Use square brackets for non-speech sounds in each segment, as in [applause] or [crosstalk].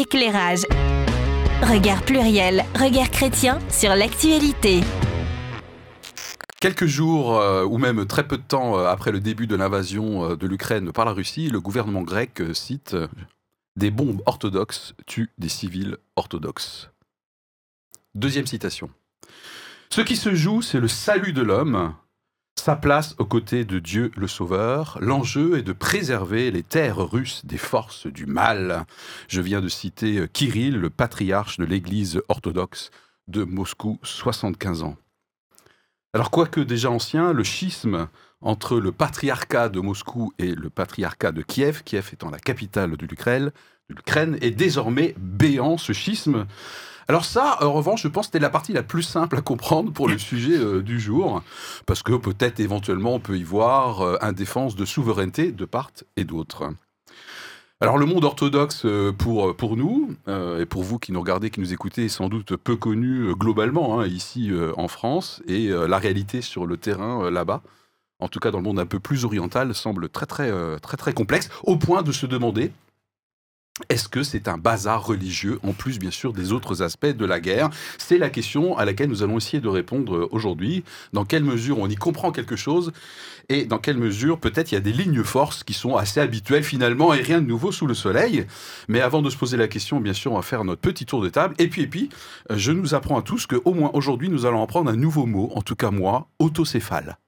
Éclairage. Regard pluriel, regard chrétien sur l'actualité. Quelques jours euh, ou même très peu de temps euh, après le début de l'invasion euh, de l'Ukraine par la Russie, le gouvernement grec cite Des bombes orthodoxes tuent des civils orthodoxes. Deuxième citation. Ce qui se joue, c'est le salut de l'homme, sa place aux côtés de Dieu le Sauveur. L'enjeu est de préserver les terres russes des forces du mal. Je viens de citer Kirill, le patriarche de l'Église orthodoxe de Moscou, 75 ans. Alors, quoique déjà ancien, le schisme entre le patriarcat de Moscou et le patriarcat de Kiev, Kiev étant la capitale de l'Ukraine, est désormais béant, ce schisme. Alors ça, en revanche, je pense que c'était la partie la plus simple à comprendre pour le sujet euh, du jour, parce que peut-être éventuellement on peut y voir euh, un défense de souveraineté de part et d'autre. Alors le monde orthodoxe euh, pour, pour nous, et pour vous qui nous regardez, qui nous écoutez, est sans doute peu connu globalement hein, ici en France, et la réalité sur le terrain là-bas, en tout cas dans le monde un peu plus oriental, semble très très très très complexe, au point de se demander est-ce que c'est un bazar religieux, en plus bien sûr des autres aspects de la guerre? C'est la question à laquelle nous allons essayer de répondre euh, aujourd'hui. Dans quelle mesure on y comprend quelque chose? Et dans quelle mesure peut-être il y a des lignes forces qui sont assez habituelles finalement et rien de nouveau sous le soleil? Mais avant de se poser la question, bien sûr, on va faire notre petit tour de table. Et puis, et puis, euh, je nous apprends à tous qu'au moins aujourd'hui, nous allons apprendre un nouveau mot, en tout cas moi, autocéphale.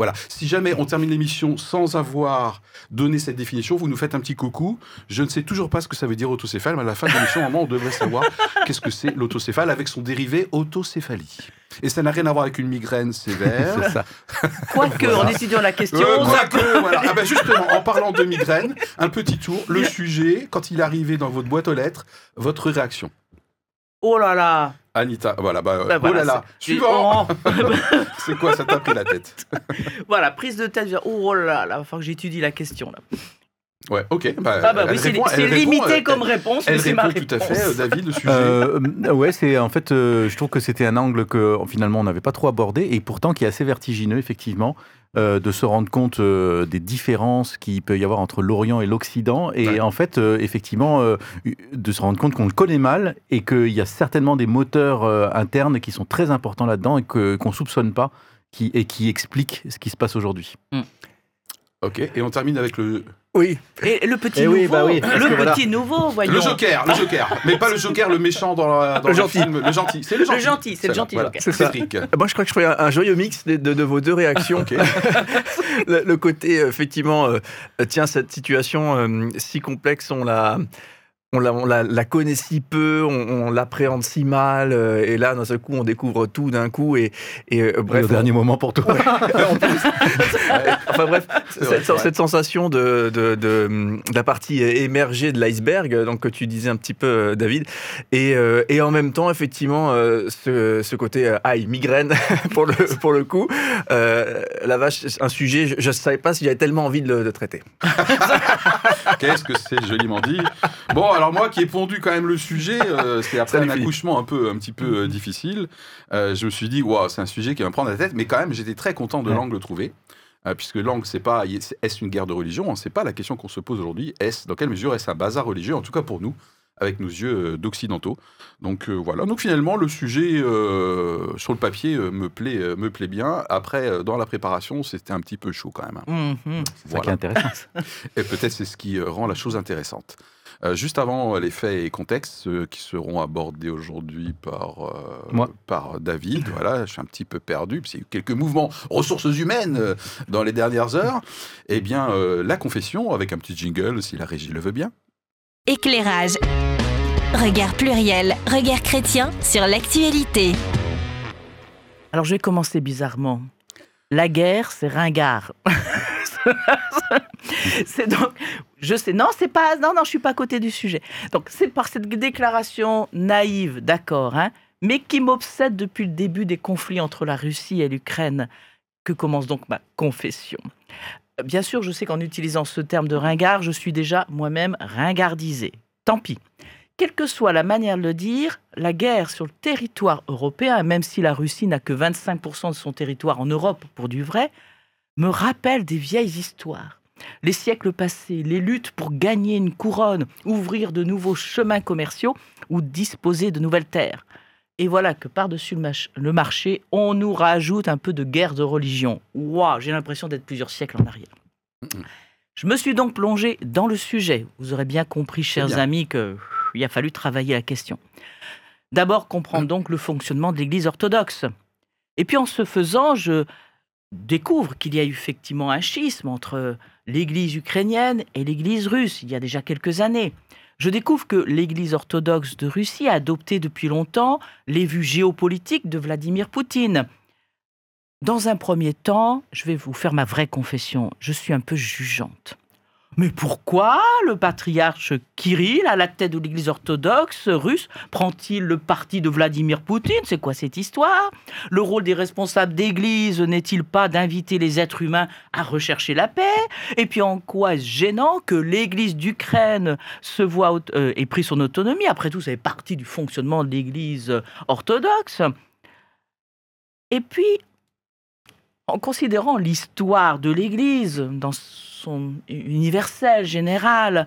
Voilà. Si jamais on termine l'émission sans avoir donné cette définition, vous nous faites un petit coucou. Je ne sais toujours pas ce que ça veut dire autocéphale, mais à la fin de l'émission, on devrait savoir [laughs] qu'est-ce que c'est l'autocéphale avec son dérivé autocéphalie. Et ça n'a rien à voir avec une migraine sévère. c'est ça. [laughs] Quoique, en étudiant la question. Euh, voilà. Ah ben justement, en parlant de migraine, un petit tour. Le sujet, quand il est arrivé dans votre boîte aux lettres, votre réaction? Oh là là Anita, voilà, bah, bah oh là là, suivant [laughs] C'est quoi, ça t'a pris la tête? Voilà, prise de tête, oh là là, il va falloir que j'étudie la question là. Ouais, ok. Bah, ah bah oui, c'est limité comme réponse. Elle, répond tout à fait, euh, David, le sujet. Euh, ouais, c'est en fait, euh, je trouve que c'était un angle que finalement on n'avait pas trop abordé et pourtant qui est assez vertigineux effectivement. Euh, de se rendre compte euh, des différences qu'il peut y avoir entre l'Orient et l'Occident, et en fait, euh, effectivement, de se rendre compte qu'on le connaît mal et qu'il y a certainement des moteurs internes qui sont très importants là-dedans et qu'on ne soupçonne pas, qui, et qui expliquent ce qui se passe aujourd'hui. Mm. Ok, et on termine avec le, oui. Et le petit eh nouveau, bah le petit nouveau, voyons. Le Joker, le Joker, mais pas le Joker, le méchant dans, dans le, gentil. film, le gentil. C'est le gentil. Le gentil, c'est le gentil Joker. C'est ça. Moi, je crois que je ferai un, joyeux mix de, vos deux réactions. [laughs] le, côté, effectivement, euh, tiens, cette situation euh, si complexe, on l'a on la, connaît si peu, on, l'appréhende si mal, euh, et là, d'un seul coup, on découvre tout d'un coup, et, et euh, bref. Le dernier moment pour toi. [laughs] enfin bref, cette, sensation de, de, la partie émergée de l'iceberg, donc que tu disais un petit peu, euh, David, et, et en même temps, effectivement, ce, ce, côté aïe, migraine [laughs] pour le, pour le coup, la vache, un sujet, je ne savais pas si j'avais tellement envie de le traiter. [laughs] Qu'est-ce que c'est joliment dit. Bon, alors moi qui ai pondu quand même le sujet, euh, c'est après un accouchement un peu, un petit peu euh, difficile. Euh, je me suis dit, waouh, c'est un sujet qui va me prendre la tête, mais quand même, j'étais très content de l'angle trouvé. puisque l'angle, c'est pas est-ce une guerre de religion, c'est pas la question qu'on se pose aujourd'hui. Est-ce dans quelle mesure est-ce un bazar religieux, en tout cas pour nous, avec nos yeux d'occidentaux? Donc voilà. Donc finalement, le sujet sur le papier me plaît, me plaît bien. Après, dans la préparation, c'était un petit peu chaud quand même. Hein. Mmh, c'est ça qui est intéressant. [laughs] Et peut-être c'est ce qui rend la chose intéressante. Euh, juste avant les faits et contextes qui seront abordés aujourd'hui par, euh, par David, [laughs] voilà, je suis un petit peu perdu, parce qu'il y a eu quelques mouvements ressources humaines euh, dans les dernières heures. Eh bien, la confession, avec un petit jingle, si la régie le veut bien. Éclairage. Regard pluriel, regard chrétien sur l'actualité. Alors je vais commencer bizarrement. La guerre, c'est ringard. [laughs] [laughs] c'est donc, je sais, non, c'est pas, non, non, je suis pas à côté du sujet. Donc, c'est par cette déclaration naïve, d'accord, hein, mais qui m'obsède depuis le début des conflits entre la Russie et l'Ukraine, que commence donc ma confession. Bien sûr, je sais qu'en utilisant ce terme de ringard, je suis déjà moi-même ringardisé. Tant pis. Quelle que soit la manière de le dire, la guerre sur le territoire européen, même si la Russie n'a que 25% de son territoire en Europe pour du vrai, me rappelle des vieilles histoires. les siècles passés, les luttes pour gagner une couronne, ouvrir de nouveaux chemins commerciaux ou disposer de nouvelles terres. Et voilà que par-dessus le, marché, on nous rajoute un peu de guerre de religion. Waouh, j'ai l'impression d'être plusieurs siècles en arrière. Je me suis donc plongé dans le sujet. Vous aurez bien compris, chers bien. amis, que pff, il a fallu travailler la question. D'abord, comprendre donc le fonctionnement de l'Église orthodoxe. Et puis en ce faisant, je découvre qu'il y a eu effectivement un schisme entre l'Église ukrainienne et l'Église russe il y a déjà quelques années. Je découvre que l'Église orthodoxe de Russie a adopté depuis longtemps les vues géopolitiques de Vladimir Poutine. Dans un premier temps, je vais vous faire ma vraie confession, je suis un peu jugeante. Mais pourquoi le patriarche Kirill, à la tête de l'Église orthodoxe russe, prend-il le parti de Vladimir Poutine? C'est quoi cette histoire? Le rôle des responsables d'Église n'est-il pas d'inviter les êtres humains à rechercher la paix? Et puis en quoi est-ce gênant que l'Église d'Ukraine se voit aut- euh, pris son autonomie? Après tout, ça fait partie du fonctionnement de l'Église orthodoxe. Et puis, en considérant l'histoire de l'Église dans son universel général,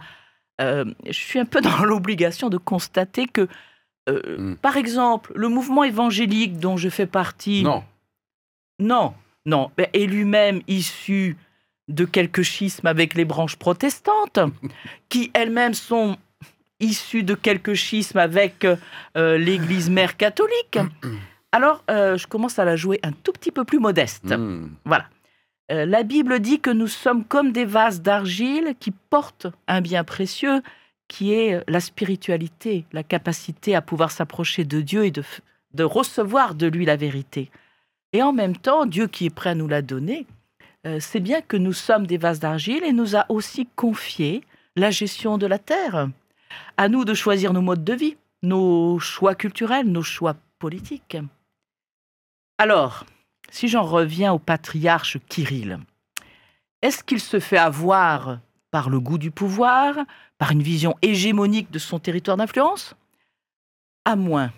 euh, je suis un peu dans [laughs] l'obligation de constater que, euh, Mm. par exemple, le mouvement évangélique dont je fais partie, Non, non, non, ben, est lui-même issu de quelques schismes avec les branches protestantes, [laughs] qui elles-mêmes sont issues de quelques schismes avec euh, l'Église mère catholique. [clears throat] Alors, euh, je commence à la jouer un tout petit peu plus modeste. Hmm. Voilà. Euh, la Bible dit que nous sommes comme des vases d'argile qui portent un bien précieux qui est la spiritualité, la capacité à pouvoir s'approcher de Dieu et de, recevoir de lui la vérité. Et en même temps, Dieu qui est prêt à nous la donner, euh, sait bien que nous sommes des vases d'argile et nous a aussi confié la gestion de la terre. À nous de choisir nos modes de vie, nos choix culturels, nos choix politiques. Alors, si j'en reviens au patriarche Kirill, est-ce qu'il se fait avoir par le goût du pouvoir, par une vision hégémonique de son territoire d'influence? À moins,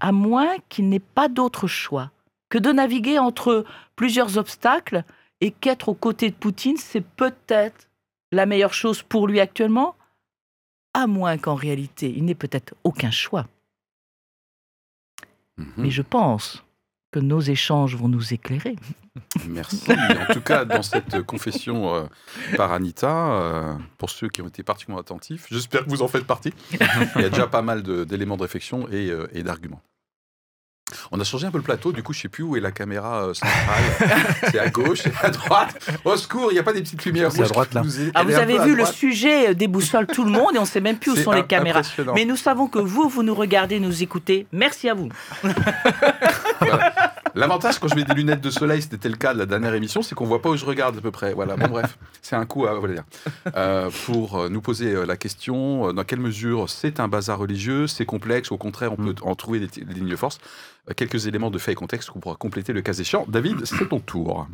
à moins qu'il n'ait pas d'autre choix que de naviguer entre plusieurs obstacles et qu'être aux côtés de Poutine, c'est peut-être la meilleure chose pour lui actuellement, à moins qu'en réalité, il n'ait peut-être aucun choix. Mhm. Mais je pense que nos échanges vont nous éclairer. [laughs] Merci. En tout cas, dans cette confession euh, par Anita, euh, pour ceux qui ont été particulièrement attentifs, j'espère que vous en faites partie. Il y a déjà pas mal d'éléments de, réflexion et, euh, et d'arguments. On a changé un peu le plateau, du coup, je sais plus où est la caméra centrale. [laughs] c'est à gauche, c'est à droite. Au secours, il n'y a pas des petites lumières. C'est à rouges droite, là. nous Ah, vous avez vu, le sujet déboussole tout le monde et on ne sait même plus où sont les caméras. Mais nous savons que vous, vous nous regardez, nous écoutez. Merci à vous. Voilà. L'avantage quand je mets des lunettes de soleil, c'était le cas de la dernière émission, c'est qu'on voit pas où je regarde à peu près. Voilà, bon bref, c'est un coup à voilà, dire. Euh, pour euh, nous poser euh, la question dans quelle mesure c'est un bazar religieux, c'est complexe, au contraire, on peut en trouver des, des lignes de force. Quelques éléments de fait et contexte qu'on pourra compléter le cas échéant. David, c'est ton tour.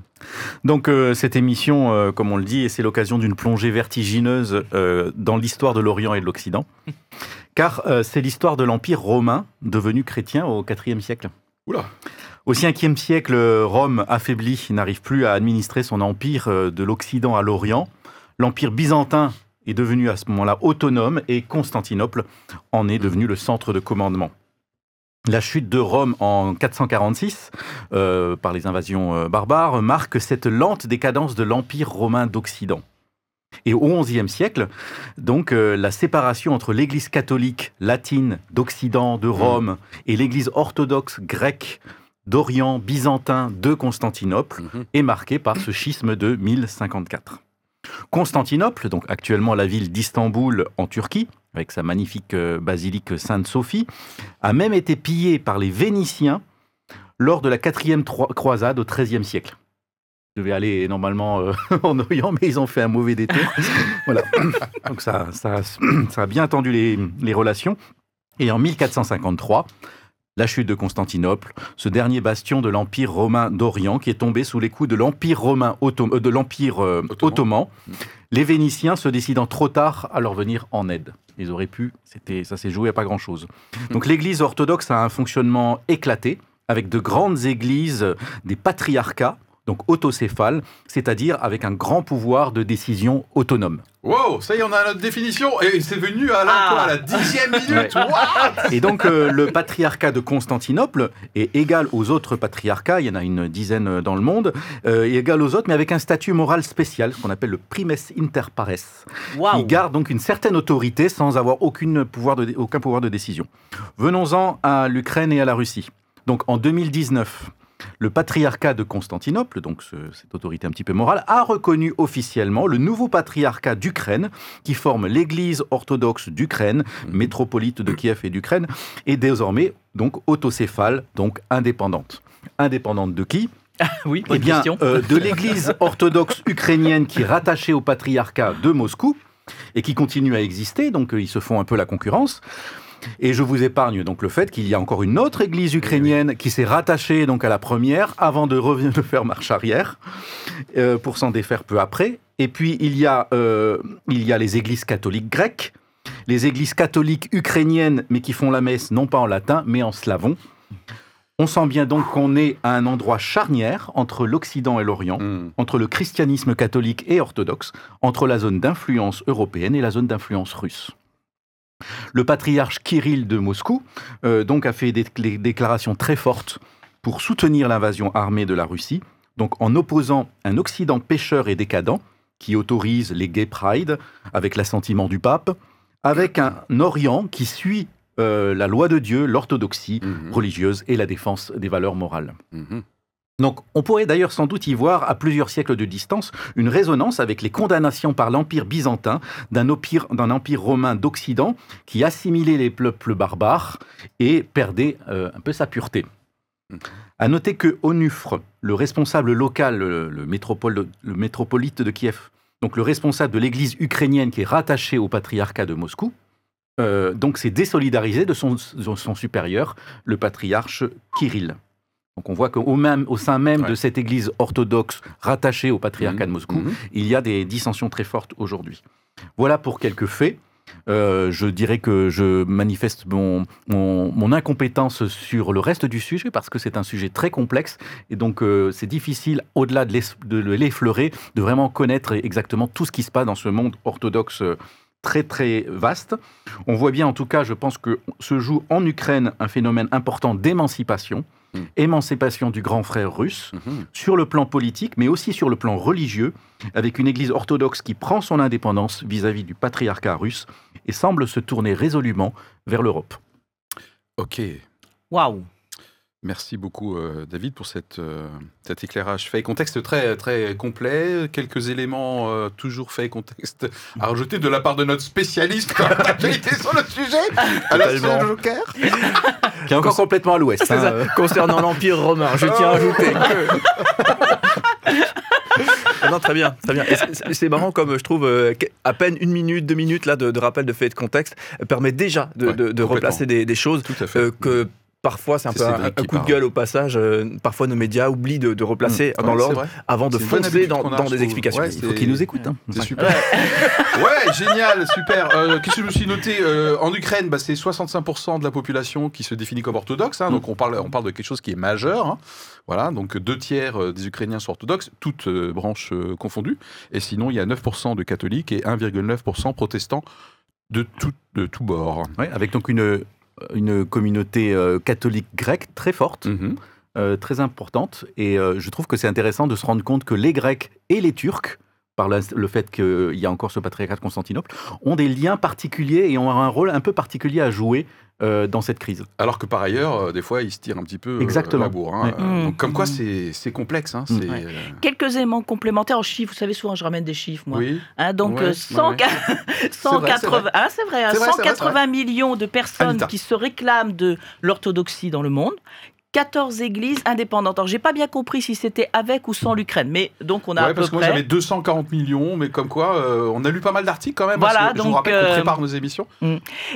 Donc euh, cette émission, euh, comme on le dit, c'est l'occasion d'une plongée vertigineuse euh, dans l'histoire de l'Orient et de l'Occident, car c'est l'histoire de l'Empire romain devenu chrétien au IVe siècle. Oula. Au 5e siècle, Rome, affaiblie, n'arrive plus à administrer son empire euh, de l'Occident à l'Orient. L'empire byzantin est devenu à ce moment-là autonome et Constantinople en est devenu le centre de commandement. La chute de Rome en 446 euh, par les invasions euh, barbares marque cette lente décadence de l'empire romain d'Occident. Et au XIe siècle, donc euh, la séparation entre l'Église catholique latine d'Occident, de Rome, et l'Église orthodoxe grecque d'Orient byzantin de Constantinople Mhm. est marquée par ce schisme de 1054. Constantinople, donc actuellement la ville d'Istanbul en Turquie, avec sa magnifique euh, basilique Sainte-Sophie, a même été pillée par les Vénitiens lors de la quatrième croisade au XIIIe siècle. Je devais aller normalement euh, [laughs] en Orient, mais ils ont fait un mauvais détour. [laughs] voilà. Donc ça, ça, ça a bien tendu les, les relations. Et en 1453, la chute de Constantinople, ce dernier bastion de l'Empire romain d'Orient qui est tombé sous les coups de l'Empire romain euh, de l'Empire euh, Ottoman. ottoman, les Vénitiens se décidant trop tard à leur venir en aide. Ils auraient pu, c'était, ça s'est joué à pas grand-chose. Donc l'Église orthodoxe a un fonctionnement éclaté, avec de grandes églises, des patriarcats, donc autocéphale, c'est-à-dire avec un grand pouvoir de décision autonome. Wow, ça y est, on a notre définition et c'est venu à la, Ah. quoi, à la dixième [laughs] minute? What? Et donc euh, le patriarcat de Constantinople est égal aux autres patriarcats, il y en a une dizaine dans le monde, euh, est égal aux autres, mais avec un statut moral spécial, ce qu'on appelle le primes inter pares, qui Waouh garde donc une certaine autorité sans avoir aucune pouvoir de, aucun pouvoir de décision. Venons-en à l'Ukraine et à la Russie. Donc en 2019, le patriarcat de Constantinople, donc ce- cette autorité un petit peu morale, a reconnu officiellement le nouveau patriarcat d'Ukraine, qui forme l'Église orthodoxe d'Ukraine, métropolite de Kiev et d'Ukraine, est désormais donc autocéphale, donc indépendante. Indépendante de qui? Oui, eh bien, question. euh, de l'Église [laughs] orthodoxe ukrainienne qui est rattachée au patriarcat de Moscou et qui continue à exister, donc euh, ils se font un peu la concurrence. Et je vous épargne donc le fait qu'il y a encore une autre Église ukrainienne qui s'est rattachée donc à la première avant de revenir de faire marche arrière euh, pour s'en défaire peu après. Et puis il y a euh, il y a les Églises catholiques grecques, les Églises catholiques ukrainiennes mais qui font la messe non pas en latin mais en slavon. On sent bien donc qu'on est à un endroit charnière entre l'Occident et l'Orient, Hmm. entre le christianisme catholique et orthodoxe, entre la zone d'influence européenne et la zone d'influence russe. Le patriarche Kirill de Moscou euh, donc a fait des déclarations très fortes pour soutenir l'invasion armée de la Russie, donc en opposant un Occident pécheur et décadent qui autorise les gay pride avec l'assentiment du pape, avec un Orient qui suit euh, la loi de Dieu, l'orthodoxie Mhm. religieuse et la défense des valeurs morales. Mhm. Donc, on pourrait d'ailleurs sans doute y voir, à plusieurs siècles de distance, une résonance avec les condamnations par l'Empire byzantin d'un empire, romain d'Occident qui assimilait les peuples barbares et perdait euh, un peu sa pureté. À noter que Onufre, le responsable local, le, métropolite de Kiev, donc le responsable de l'église ukrainienne qui est rattachée au patriarcat de Moscou, euh, s'est désolidarisé de son, de son supérieur, le patriarche Kirill. Donc on voit qu'au même, au sein même de cette église orthodoxe rattachée au patriarcat de Moscou, Mhm. il y a des dissensions très fortes aujourd'hui. Voilà pour quelques faits. Euh, je dirais que je manifeste mon, mon, mon incompétence sur le reste du sujet parce que c'est un sujet très complexe et donc euh, c'est difficile, au-delà de l'effleurer, de vraiment connaître exactement tout ce qui se passe dans ce monde orthodoxe euh, très très vaste. On voit bien en tout cas, je pense que se joue en Ukraine un phénomène important d'émancipation, Mm. émancipation du grand frère russe Mhm. sur le plan politique, mais aussi sur le plan religieux, avec une Église orthodoxe qui prend son indépendance vis-à-vis du patriarcat russe et semble se tourner résolument vers l'Europe. Ok. Waouh Merci beaucoup, euh, David, pour cette, euh, cet éclairage fait et contexte très, très complet. Quelques éléments euh, toujours fait et contexte à rajouter de la part de notre spécialiste [laughs] sur le sujet. Le Joker. Qui est encore complètement à l'ouest. Hein. Concernant l'Empire romain, je tiens à ajouter [laughs] que... Non, très bien, très bien. C'est- marrant comme je trouve à peine une minute, deux minutes là de, de rappel de fait et de contexte permet déjà de, Ouais, de- de complètement. replacer des, des choses Tout à fait. que parfois c'est un peu un, coup de gueule au passage. euh, parfois nos médias oublient de, de replacer Ouais, dans l'ordre avant de foncer dans, des explications. Ouais, Il faut qu'ils nous écoutent. hein. C'est super. ouais, génial, super. Euh, Qu'est-ce que je me suis noté Euh, En Ukraine, bah, c'est 65% de la population qui se définit comme orthodoxe. hein, donc on parle, on parle de quelque chose qui est majeur. hein. Voilà, donc deux tiers des Ukrainiens sont orthodoxes, toutes euh, branches euh, confondues. Et sinon, il y a 9% de catholiques et 1,9% protestants de tout, de tout bord. Ouais, avec donc une, une communauté euh, catholique grecque très forte, Mhm. euh, très importante. Et euh, je trouve que c'est intéressant de se rendre compte que les Grecs et les Turcs, par la- le fait qu'il y a encore ce patriarcat de Constantinople, ont des liens particuliers et ont un rôle un peu particulier à jouer euh, dans cette crise. Alors que par ailleurs, euh, des fois, ils se tirent un petit peu euh, Exactement. la bourre. hein. Donc, comme quoi, Mm. c'est c'est complexe. Hein, Mm. Ouais. euh, Quelques éléments complémentaires en chiffres. Vous savez, souvent, je ramène des chiffres, moi. Oui. Hein, donc, Ouais, euh, ouais, 100 ouais. C'est vrai, [laughs] c'est 180, vrai. ah, c'est vrai, C'est vrai, c'est vrai, 180 millions de personnes Anita. qui se réclament de l'orthodoxie dans le monde. 14 églises indépendantes. Alors, j'ai pas bien compris si c'était avec ou sans l'Ukraine, mais donc on a Ouais, à peu parce que moi j'avais 240 millions, mais comme quoi, euh, on a lu pas mal d'articles quand même. Voilà, parce que je vous donc, rappelle qu'on euh, prépare nos émissions.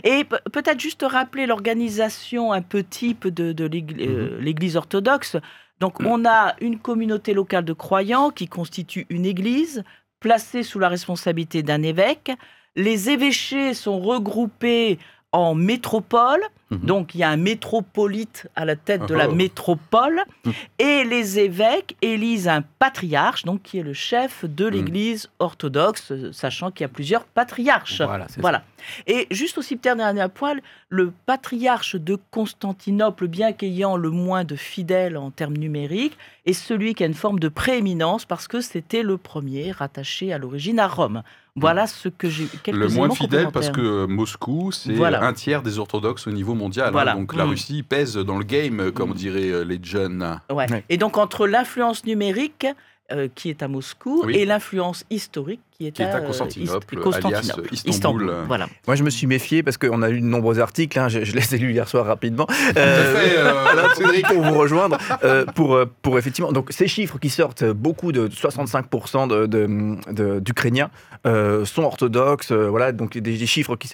Et pe- peut-être juste rappeler l'organisation un peu type de, euh, l'Église orthodoxe. Donc, on a une communauté locale de croyants qui constitue une église placée sous la responsabilité d'un évêque. Les évêchés sont regroupés en métropoles Mhm. Donc il y a un métropolite à la tête de la Oh. métropole Mhm. et les évêques élisent un patriarche, donc qui est le chef de l'Église orthodoxe, sachant qu'il y a plusieurs patriarches. Voilà. Et juste au cimetière dernier à poil, le patriarche de Constantinople, bien qu'ayant le moins de fidèles en termes numériques, est celui qui a une forme de prééminence parce que c'était le premier rattaché à l'origine à Rome. Voilà ce que j'ai. Le moins fidèle parce que Moscou, c'est Voilà. un tiers des orthodoxes au niveau mondial. hein. Donc la Mm. Russie pèse dans le game, euh, comme Mm. diraient euh, les jeunes. Ouais. Ouais. Et donc entre l'influence numérique euh, qui est à Moscou Oui. et l'influence historique qui est, Qui est à euh, Constantinople, Ist- Constantinople, alias Istanbul. Voilà. Moi, je me suis méfié parce qu'on a eu de nombreux articles. hein, je, je les ai lus hier soir rapidement. Tout à fait, euh, [laughs] Voilà, pour- Cédric. pour vous rejoindre, euh, pour, pour effectivement. Donc, ces chiffres qui sortent, beaucoup de 65% de- de- de- d'Ukrainiens euh, sont orthodoxes. euh, voilà, donc des, des chiffres qui.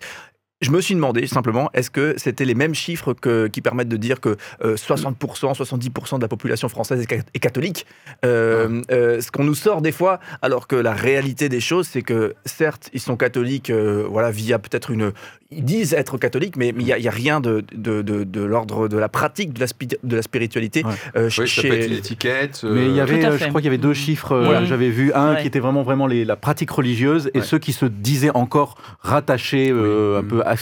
Je me suis demandé simplement, est-ce que c'était les mêmes chiffres que, qui permettent de dire que euh, 60%, 70% de la population française est, ca- est catholique Euh, euh, Ce qu'on nous sort des fois, alors que la réalité des choses, c'est que certes, ils sont catholiques, euh, voilà, via peut-être une. Ils disent être catholiques, mais il n'y a, rien de, de, de, de l'ordre de la pratique de la, spi- de la spiritualité Ouais. euh, Oui, ça peut être une chez. étiquette. Mais il y euh, avait, euh, je crois qu'il y avait deux chiffres, euh, Voilà. j'avais vu un Ouais. qui était vraiment vraiment les- la pratique religieuse et Ouais. ceux qui se disaient encore rattachés euh, Oui. un peu à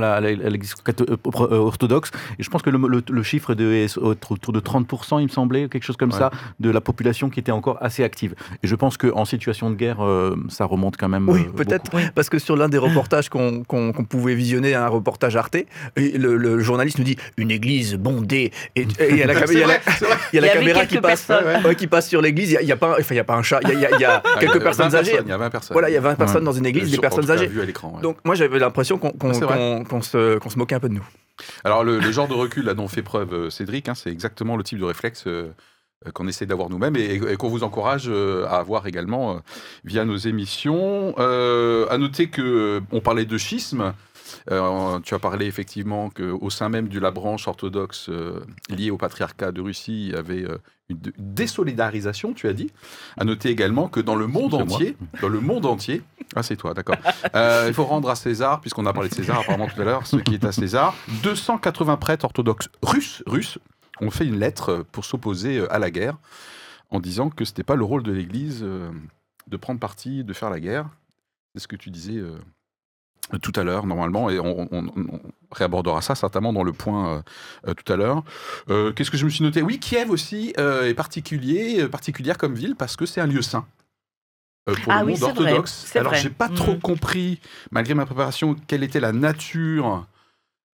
la- à l'Église euh, euh, orthodoxe. Et je pense que le, le- le chiffre de, est autour de 30%, il me semblait, quelque chose comme Ouais. ça, de la population qui était encore assez active. Et je pense qu'en situation de guerre, euh, ça remonte quand même. Oui, euh, peut-être. Oui. Parce que sur l'un des reportages qu'on pouvait visionner, un reportage Arte, et le, le journaliste nous dit une église bondée. Et il y a la, cam- y a vrai, y a y caméra qui passe, ouais, qui passe sur l'église. Il y a- pas, enfin, il y a pas un chat, il y a, y Ah, quelques personnes 20 âgées. Il y a 20 personnes. Voilà, il y a 20 personnes Ouais. dans une église, des personnes âgées. Donc moi j'avais l'impression qu'on qu'on- C'est vrai. qu'on- qu'on se, qu'on se moquait un peu de nous. Alors, le, le genre de recul là, dont fait preuve euh, Cédric, hein, c'est exactement le type de réflexe euh, euh, qu'on essaie d'avoir nous-mêmes et, et qu'on vous encourage euh, à avoir également euh, via nos émissions. Euh, à noter que on parlait de schisme. Euh, tu as parlé effectivement qu'au sein même de la branche orthodoxe euh, liée au patriarcat de Russie, il y avait euh, une désolidarisation, tu as dit. À noter également que dans le monde entier, dans le monde entier, ah c'est toi, d'accord. Il faut rendre à César, puisqu'on a parlé de César apparemment tout à l'heure, ce qui est à César. 280 prêtres orthodoxes russes, russes ont fait une lettre pour s'opposer à la guerre, en disant que c'était pas le rôle de l'Église de prendre parti, de faire la guerre. C'est ce que tu disais tout à l'heure, normalement, et on, on- on réabordera ça certainement dans le point euh, euh, tout à l'heure. Euh, Qu'est-ce que je me suis noté? Oui, Kiev aussi euh, est particulier, particulière comme ville parce que c'est un lieu saint. pour Ah le oui, monde vrai, orthodoxe. Alors, j'ai pas trop Mhm. compris, malgré ma préparation, quelle était la nature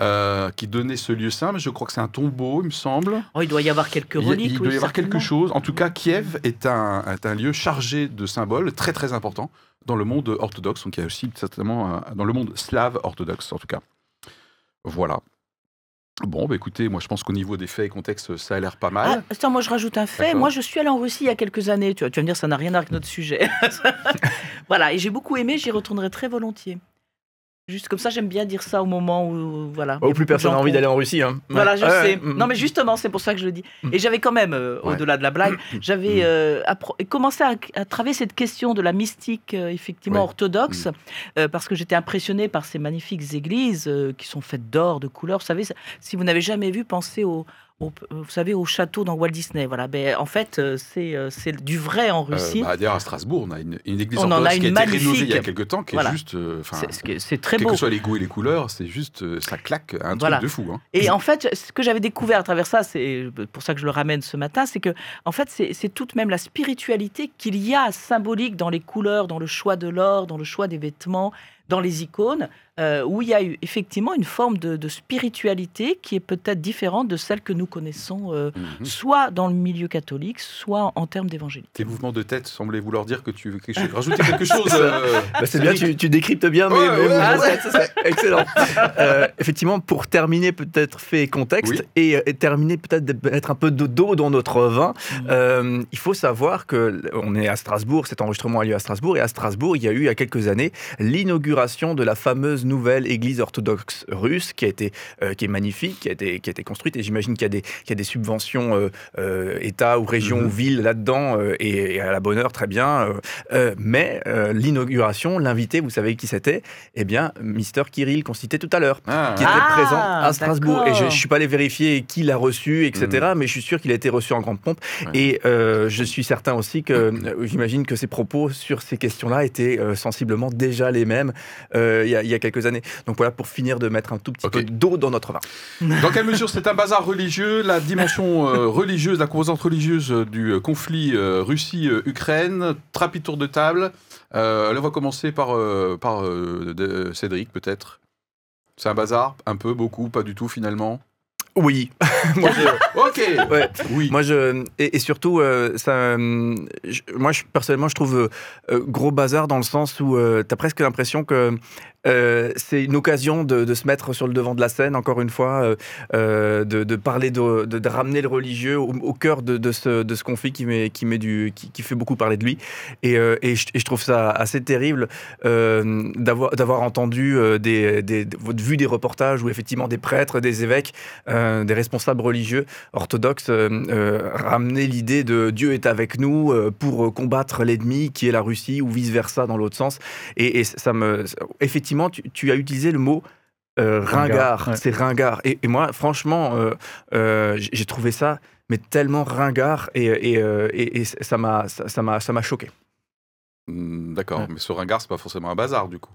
euh, qui donnait ce lieu saint, mais je crois que c'est un tombeau, il me semble. Oh, il doit y avoir quelques Il, reliques. il oui, doit y avoir quelque chose. En tout cas, Kiev est un, est un lieu chargé de symboles très très important dans le monde orthodoxe. Donc il y a aussi certainement un- dans le monde slave orthodoxe en tout cas. Voilà. Bon, bah écoutez, moi je pense qu'au niveau des faits et contextes, ça a l'air pas Ah, mal. attends, moi je rajoute un fait. Moi je suis allée en Russie il y a quelques années. Tu vas, tu vas me dire, ça n'a rien à voir avec notre sujet. [laughs] voilà, et j'ai beaucoup aimé, j'y retournerai très volontiers. Juste comme ça, j'aime bien dire ça au moment où. Voilà. Ou plus personne n'a envie d'aller en Russie. hein. Voilà, je sais. ouais, mm. Non, mais justement, c'est pour ça que je le dis. Mm. Et j'avais quand même, euh, Ouais. au-delà de la blague, j'avais Mm. euh, appro- commencé à, à travailler cette question de la mystique, euh, effectivement, Ouais. orthodoxe, euh, parce que j'étais impressionnée par ces magnifiques églises euh, qui sont faites d'or, de couleurs. Vous savez, si vous n'avez jamais vu, pensez au. Au- vous savez, au château dans Walt Disney. Voilà. Ben, en fait, euh, c'est euh, c'est du vrai en Euh, Russie. bah, D'ailleurs, à Strasbourg, on a une, une église On en a orthodoxe qui a une été rénovée il y a quelques temps, qui Voilà. est juste. euh, C'est- très quels beau. que soient les goûts et les couleurs, c'est juste. euh, ça claque un Voilà. truc de fou. hein. Et en fait, ce que j'avais découvert à travers ça, c'est pour ça que je le ramène ce matin, c'est que en fait, c'est c'est toute même la spiritualité qu'il y a symbolique dans les couleurs, dans le choix de l'or, dans le choix des vêtements, dans les icônes, euh, où il y a eu effectivement une forme de, de spiritualité qui est peut-être différente de celle que nous connaissons, euh, Mhm. soit dans le milieu catholique, soit en termes d'évangélique. Tes mouvements de tête semblaient vouloir dire que tu veux quelque chose- rajouter quelque [laughs] chose. euh, Bah, c'est bien, tu, tu décryptes bien, mais, Ouais, mais ouais, bon, ouais. ouais, ça, c'est excellent. Euh, effectivement, pour terminer peut-être fait contexte Oui. et, et terminer peut-être d'être un peu de dos dans notre vin, Mm. euh, il faut savoir que on est à Strasbourg, cet enregistrement a lieu à Strasbourg et à Strasbourg, il y a eu il y a quelques années l'inauguration de la fameuse nouvelle église orthodoxe russe qui a été, qui est magnifique, qui a été, qui a été construite. Et j'imagine qu'il y a des, qu'il y a des subventions État ou région Mhm. ou ville là-dedans et, et à la bonne heure, très bien. mais l'inauguration, l'invité, vous savez qui c'était? Eh bien, Mister Kirill qu'on citait tout à l'heure Ah. qui était Ah, présent à Strasbourg. Et je ne suis pas allé vérifier qui l'a reçu, etc. Mais je suis sûr qu'il a été reçu en grande pompe. Ouais. Et euh, je suis certain aussi que, euh, j'imagine que ses propos sur ces questions-là étaient euh, sensiblement déjà les mêmes euh, il y, a- il y a quelques années. Donc voilà, pour finir de mettre un tout petit peu d'eau dans notre vin. [laughs] Dans quelle mesure c'est un bazar religieux La dimension euh, religieuse, la composante religieuse euh, du euh, conflit euh, Russie-Ukraine, trapi tour de table. Euh, là, on va commencer par, par euh, de- Cédric, peut-être? C'est un bazar? Un peu, beaucoup, pas du tout finalement? Oui. [laughs] moi, je, Ok ouais. Oui. Moi, je, et, et surtout, euh, ça, euh, je- moi, je, personnellement, je trouve euh, euh, gros bazar dans le sens où tu as presque l'impression que euh, c'est une occasion de, de se mettre sur le devant de la scène, encore une fois, euh, euh, de, de parler, de, de- ramener le religieux au, au cœur de, de ce, de ce conflit qui, met, qui, met du, qui, qui fait beaucoup parler de lui. Et, euh, et, je, et je trouve ça assez terrible euh, d'avoir d'avoir entendu euh, des, des, des- vu des reportages où effectivement des prêtres, des évêques, euh, des responsables religieux orthodoxes euh, euh, ramener l'idée de Dieu est avec nous euh, pour combattre l'ennemi qui est la Russie ou vice versa dans l'autre sens. Et, et ça me, effectivement, tu, tu as utilisé le mot. euh, ringard, Ringard, ouais. c'est ringard. Et, et moi, franchement, euh, euh, j'ai trouvé ça, mais tellement ringard, et, et, et- et ça m'a, ça m'a, ça m'a choqué. Hmm, D'accord, Ouais. mais ce ringard, c'est pas forcément un bazar, du coup.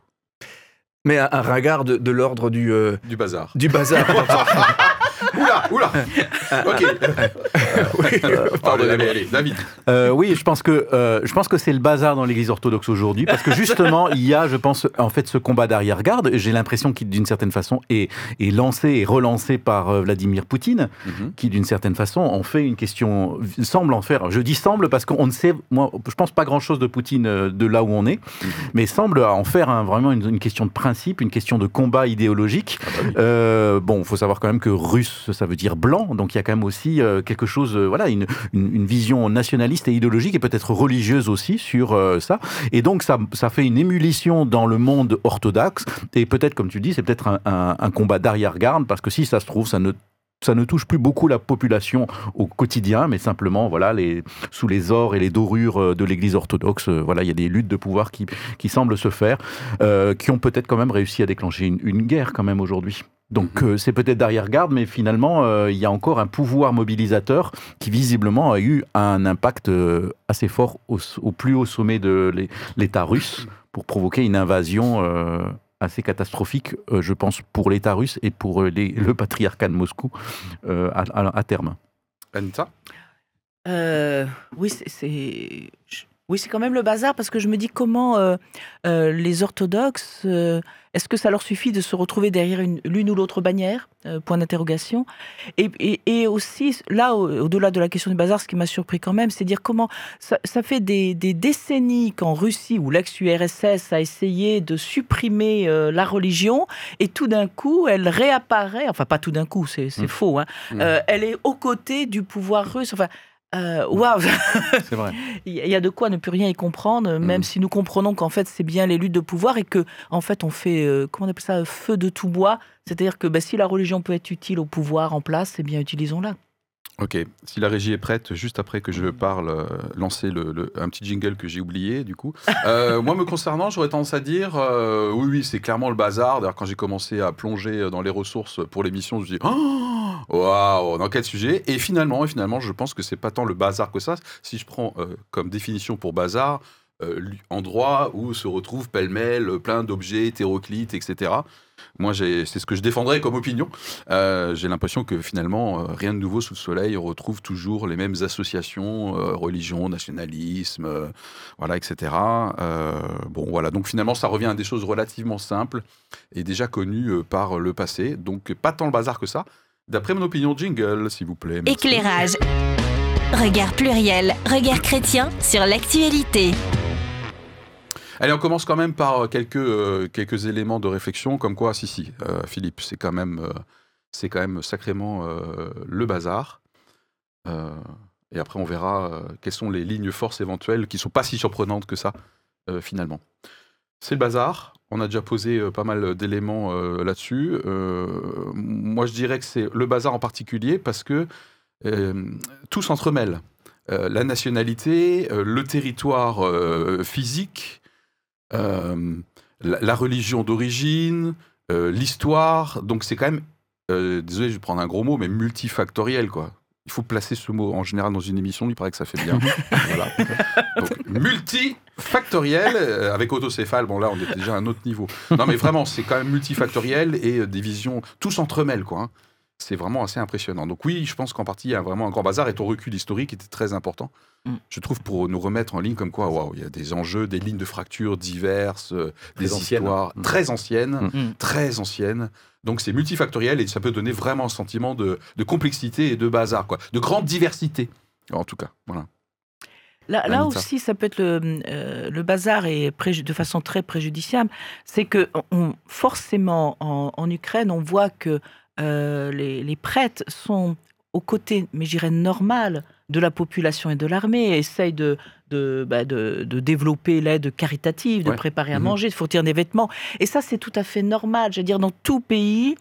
Mais un, un ringard de, de l'ordre du, euh, Du bazar. du bazar. [laughs] Oula, oula Ok. Pardon, allez, allez, David. Euh, oui, je pense que euh, je pense que c'est le bazar dans l'Église orthodoxe aujourd'hui, parce que justement, il y a, je pense, en fait, ce combat d'arrière-garde. J'ai l'impression qu'il, d'une certaine façon, est, est lancé et relancé par euh, Vladimir Poutine, Mhm. qui, d'une certaine façon, en fait une question, semble en faire. Je dis semble parce qu'on ne sait, moi, je pense pas grand-chose de Poutine euh, de là où on est, mais semble en faire vraiment une, une question de principe, une question de combat idéologique. Ah bah oui. Euh, bon, il faut savoir quand même que russe, ça veut dire blanc, donc il y a quand même aussi euh, quelque chose, euh, voilà, une, vision nationaliste et idéologique et peut-être religieuse aussi sur euh, ça. Et donc ça, fait une émulation dans le monde orthodoxe. Et peut-être, comme tu dis, c'est peut-être un, combat d'arrière-garde parce que si ça se trouve, ça ne touche plus beaucoup la population au quotidien, mais simplement, voilà, sous les ors et les dorures de l'Église orthodoxe, voilà, il y a des luttes de pouvoir qui, semblent se faire, qui ont peut-être quand même réussi à déclencher une guerre quand même aujourd'hui. Donc euh, c'est peut-être d'arrière-garde, mais finalement, euh, il y a encore un pouvoir mobilisateur qui visiblement a eu un impact euh, assez fort au, au plus haut sommet de l'É- l'État russe pour provoquer une invasion euh, assez catastrophique, euh, je pense, pour l'État russe et pour les- le patriarcat de Moscou euh, à, à- à terme. Anita? Euh, oui, c'est- oui, c'est quand même le bazar parce que je me dis comment euh, euh, les orthodoxes, euh, est-ce que ça leur suffit de se retrouver derrière une- l'une ou l'autre bannière Point d'interrogation. Et, et- et aussi, là, au- au-delà de la question du bazar, ce qui m'a surpris quand même, c'est dire comment ça, ça fait des, des décennies qu'en Russie, où l'ex-URSS a essayé de supprimer la religion, et tout d'un coup, elle réapparaît, enfin pas tout d'un coup, c'est c'est Mm. faux, hein, Mm. euh, elle est aux côtés du pouvoir russe. Enfin, euh, waouh, C'est vrai. [laughs] il y a de quoi ne plus rien y comprendre, même Mhm. si nous comprenons qu'en fait c'est bien les luttes de pouvoir et que en fait on fait euh, comment on appelle ça feu de tout bois, c'est-à-dire que bah, si la religion peut être utile au pouvoir en place, eh bien utilisons-la. Ok, si la régie est prête, juste après que je parle, euh, lancer le, le- un petit jingle que j'ai oublié, du coup. Euh, moi, me concernant, j'aurais tendance à dire, euh, oui, oui, c'est clairement le bazar. D'ailleurs, quand j'ai commencé à plonger dans les ressources pour l'émission, je me suis dit, oh, waouh, dans quel sujet? Et finalement, et finalement, je pense que c'est pas tant le bazar que ça. Si je prends euh, comme définition pour bazar, euh, lu- endroit où se retrouvent pêle-mêle euh, plein d'objets hétéroclites, etc. Moi, c'est ce que je défendrais comme opinion. Euh, j'ai l'impression que finalement, rien de nouveau sous le soleil. On retrouve toujours les mêmes associations, religion, nationalisme, voilà, etc. Bon, voilà. Donc finalement, ça revient à des choses relativement simples et déjà connues par le passé. Donc pas tant le bazar que ça. D'après mon opinion, jingle, s'il vous plaît. Éclairage. Regard pluriel, regard chrétien sur l'actualité. Allez, on commence quand même par euh, quelques, euh, quelques éléments de réflexion, comme quoi, si, si, euh, Philippe, c'est quand même, quand même sacrément le bazar. Et après, on verra quelles sont les lignes forces éventuelles qui sont pas si surprenantes que ça, finalement. C'est le bazar. On a déjà posé pas mal d'éléments là-dessus. Moi, je dirais que c'est le bazar en particulier parce que tout s'entremêle. La nationalité, le territoire physique, euh, la, la religion d'origine, euh, l'histoire. Donc c'est quand même, euh, désolé, je vais prendre un gros mot, mais multifactoriel, quoi. Il faut placer ce mot en général dans une émission, il paraît que ça fait bien. [laughs] voilà. Donc, multifactoriel, euh, avec autocéphale, bon là on est déjà à un autre niveau. Non mais vraiment, c'est quand même multifactoriel et euh, des visions, tout s'entremêle quoi. hein. C'est vraiment assez impressionnant. Donc oui, je pense qu'en partie il y a vraiment un grand bazar et ton recul historique était très important. Mm. Je trouve pour nous remettre en ligne comme quoi, waouh, il y a des enjeux, des lignes de fracture diverses, euh, des anciennes. histoires Mm. très anciennes, Mm. très anciennes. Donc c'est multifactoriel et ça peut donner vraiment un sentiment de, de complexité et de bazar, quoi, de grande diversité. En tout cas, voilà. Là, aussi, ça peut être le, euh, le bazar et de façon très préjudiciable. C'est que on- forcément, en, en Ukraine, on voit que euh, les, les prêtres sont aux côtés, mais je dirais normal, de la population et de l'armée, essayent de, de, bah, de, de développer l'aide caritative, de Ouais. préparer à Mhm. manger, de fournir des vêtements. Et ça, c'est tout à fait normal. Je veux dire, dans tout pays,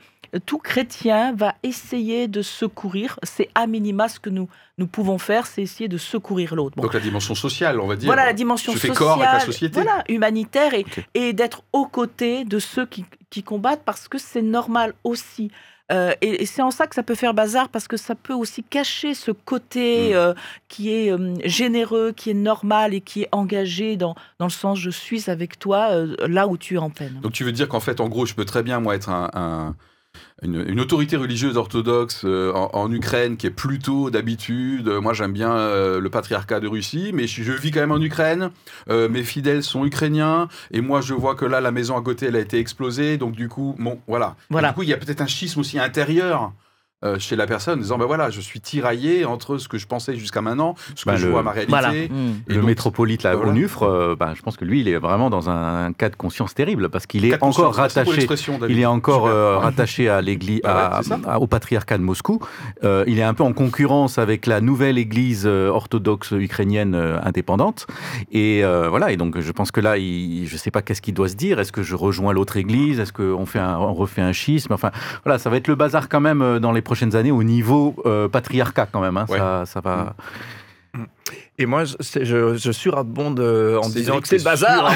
tout chrétien va essayer de secourir. C'est à minima ce que nous, nous pouvons faire, c'est essayer de secourir l'autre. Bon, Donc la dimension sociale, on va dire. voilà la dimension sociale, corps avec la société. voilà, humanitaire, et, et d'être aux côtés de ceux qui, qui combattent parce que c'est normal aussi. Euh, et et c'est en ça que ça peut faire bazar parce que ça peut aussi cacher ce côté Mm. euh, qui est euh, généreux, qui est normal et qui est engagé dans, dans le sens je suis avec toi là où tu es en peine. Donc tu veux dire qu'en fait, en gros, je peux très bien, moi, être un, un- une, une autorité religieuse orthodoxe euh, en, en Ukraine qui est plutôt d'habitude, euh, moi j'aime bien euh, le patriarcat de Russie, mais je, je vis quand même en Ukraine, euh, mes fidèles sont ukrainiens, et moi je vois que là, la maison à côté, elle a été explosée, donc du coup, bon, voilà. Et Voilà. du coup, il y a peut-être un schisme aussi intérieur. Euh, chez la personne, en disant ben voilà, je suis tiraillé entre ce que je pensais jusqu'à maintenant, ce que Bah, je le- vois à ma réalité. Voilà. Mm. Et le donc, métropolite là, voilà. Onufre, euh, ben, je pense que lui, il est vraiment dans un cas de conscience terrible parce qu'il est encore rattaché. Il est encore euh, rattaché à l'église, Bah ouais, au patriarcat de Moscou. Euh, il est un peu en concurrence avec la nouvelle église orthodoxe ukrainienne indépendante. Et euh, voilà. Et donc, je pense que là, il, je sais pas qu'est-ce qu'il doit se dire. Est-ce que je rejoins l'autre église? Est-ce qu'on fait un, on refait un schisme? Enfin, voilà, ça va être le bazar quand même dans les prochaines années au niveau euh, patriarcat quand même. hein. Ouais. Ça, ça va. Et moi, je, je, je surabonde euh, en disant que c'est le bazar. [laughs]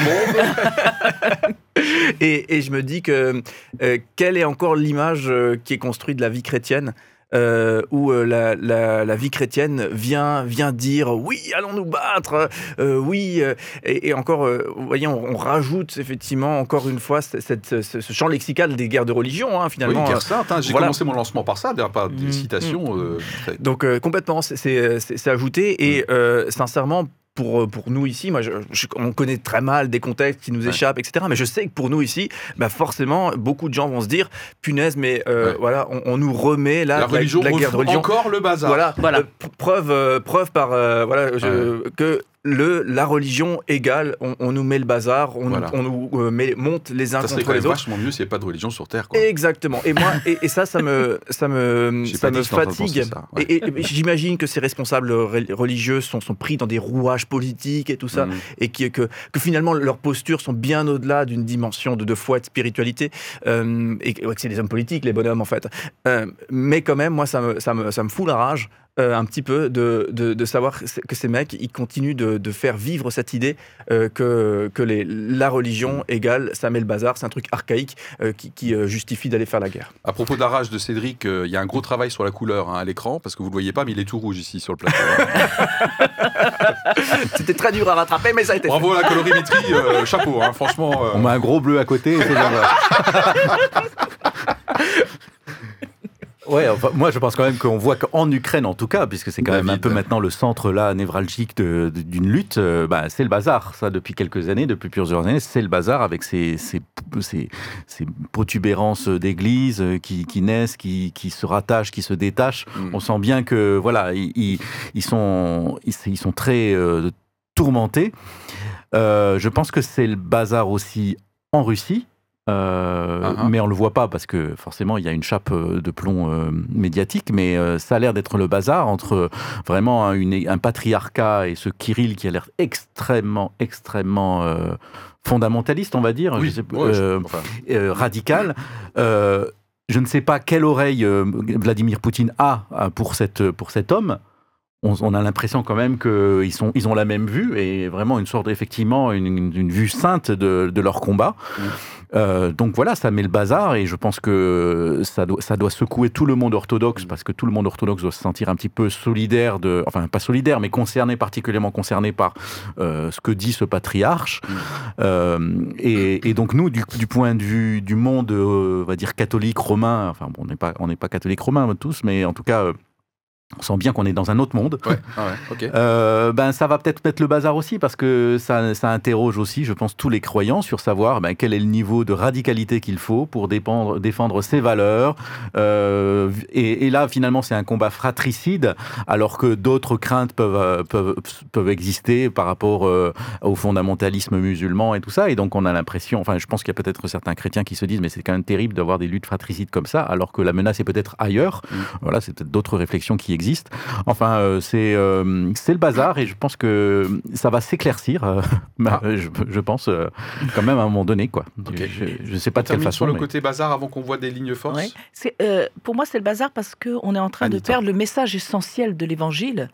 et, et je me dis que euh, quelle est encore l'image qui est construite de la vie chrétienne? Euh, où euh, la, la- la vie chrétienne vient, vient dire oui, allons nous battre, euh, oui, et, et encore, euh, vous voyez, on, on rajoute effectivement encore une fois cette- cette- ce, ce champ lexical des guerres de religion, hein, Oui, finalement. guerre sainte, hein. j'ai voilà. commencé mon lancement par ça, d'ailleurs, par des Mhm. citations. euh, très- Donc euh, complètement, c'est- ajouté et euh, sincèrement. Pour, euh, pour nous ici, moi, je- je- on connaît très mal des contextes qui nous Ouais. échappent, etc. Mais je sais que pour nous ici, bah forcément, beaucoup de gens vont se dire, punaise, mais euh, Ouais. voilà, on, on nous remet là la la, religion de la guerre de religion. encore le bazar. Voilà, Voilà. euh, preuve, euh, preuve par euh, voilà, je- que le, la religion égale, on, on nous met le bazar, on, Voilà. on nous euh, met, monte les uns Ça contre les autres. vachement mieux s'il n'y avait pas de religion sur Terre. Quoi. Exactement. Et moi, et, et ça, ça me, ça me, [laughs] ça me fatigue. penser ça, ouais. Et, j'imagine que ces responsables re- religieux sont, sont pris dans des rouages politiques et tout ça, Mhm. et qui, que, que finalement leurs postures sont bien au-delà d'une dimension de, de foi et de spiritualité, euh, et ouais, que c'est des hommes politiques, les bonhommes en fait. Euh, mais quand même, moi, ça me, ça me, ça me fout la rage. Euh, un petit peu de, de, de savoir que ces mecs, ils continuent de, de faire vivre cette idée euh, que, que les, la religion égale, ça met le bazar, c'est un truc archaïque euh, qui, qui, euh, justifie d'aller faire la guerre. À propos d'Arrache de Cédric, euh, il y a un gros travail sur la couleur hein, à l'écran, parce que vous ne le voyez pas, mais il est tout rouge ici sur le plateau. [laughs] C'était très dur à rattraper, mais ça a été fait. Bravo à la colorimétrie, euh, chapeau, hein, franchement. euh, On met un gros bleu à côté. et c'est bien, voilà. [laughs] Ouais, enfin, moi je pense quand même qu'on voit qu'en Ukraine en tout cas, puisque c'est quand même un peu maintenant le centre là névralgique d'une lutte, euh, bah, c'est le bazar. Ça depuis quelques années, depuis plusieurs années, c'est le bazar avec ces, ces, ces, ces protubérances d'églises euh, qui, qui naissent, qui, qui se rattachent, qui se détachent. mm. On sent bien que voilà, ils, ils- ils sont, ils, ils sont très euh, tourmentés. Euh, je pense que c'est le bazar aussi en Russie. Euh, Uh-huh. mais on le voit pas parce que forcément il y a une chape euh, de plomb euh, médiatique, mais euh, ça a l'air d'être le bazar entre vraiment un, une- un patriarcat et ce Kirill qui a l'air extrêmement, extrêmement fondamentaliste, on va dire, Oui, je sais pas, ouais, je- enfin, radical. Je ne sais pas quelle oreille Vladimir Poutine a pour, cette, pour cet homme. On, on a l'impression quand même qu'ils sont, ils ont la même vue et vraiment une sorte, effectivement, une, une- une vue sainte de, de leur combat. Mm. Euh, donc voilà, ça met le bazar et je pense que ça doit, ça doit secouer tout le monde orthodoxe Mm. parce que tout le monde orthodoxe doit se sentir un petit peu solidaire de, enfin pas solidaire, mais concerné, particulièrement concerné par euh, ce que dit ce patriarche. Mm. Euh, et, et donc nous, du, du point de vue du monde, on va dire catholique romain, enfin bon, on n'est pas, on n'est pas catholique romain tous, mais en tout cas, on sent bien qu'on est dans un autre monde. ouais, ah ouais. [laughs] Euh, ben ça va peut-être mettre le bazar aussi parce que ça, ça interroge aussi, je pense, tous les croyants sur savoir ben, quel est le niveau de radicalité qu'il faut pour dépendre, défendre ses valeurs. Euh, et, et là, finalement, c'est un combat fratricide, alors que d'autres craintes peuvent, euh, peuvent, peuvent exister par rapport euh, au fondamentalisme musulman et tout ça. Et donc, on a l'impression, enfin, je pense qu'il y a peut-être certains chrétiens qui se disent, mais c'est quand même terrible d'avoir des luttes fratricides comme ça, alors que la menace est peut-être ailleurs. Mm. Voilà, c'est peut-être d'autres réflexions qui existent. Enfin, euh, c'est euh, c'est le bazar et je pense que ça va s'éclaircir, euh, [laughs] bah, Ah. je, je pense, euh, quand même à un moment donné. Quoi. Je ne sais pas On de quelle façon. sur le mais- côté bazar avant qu'on voit des lignes forces. Ouais. C'est, euh, pour moi, c'est le bazar parce qu'on est en train de Anita. perdre le message essentiel de l'évangile,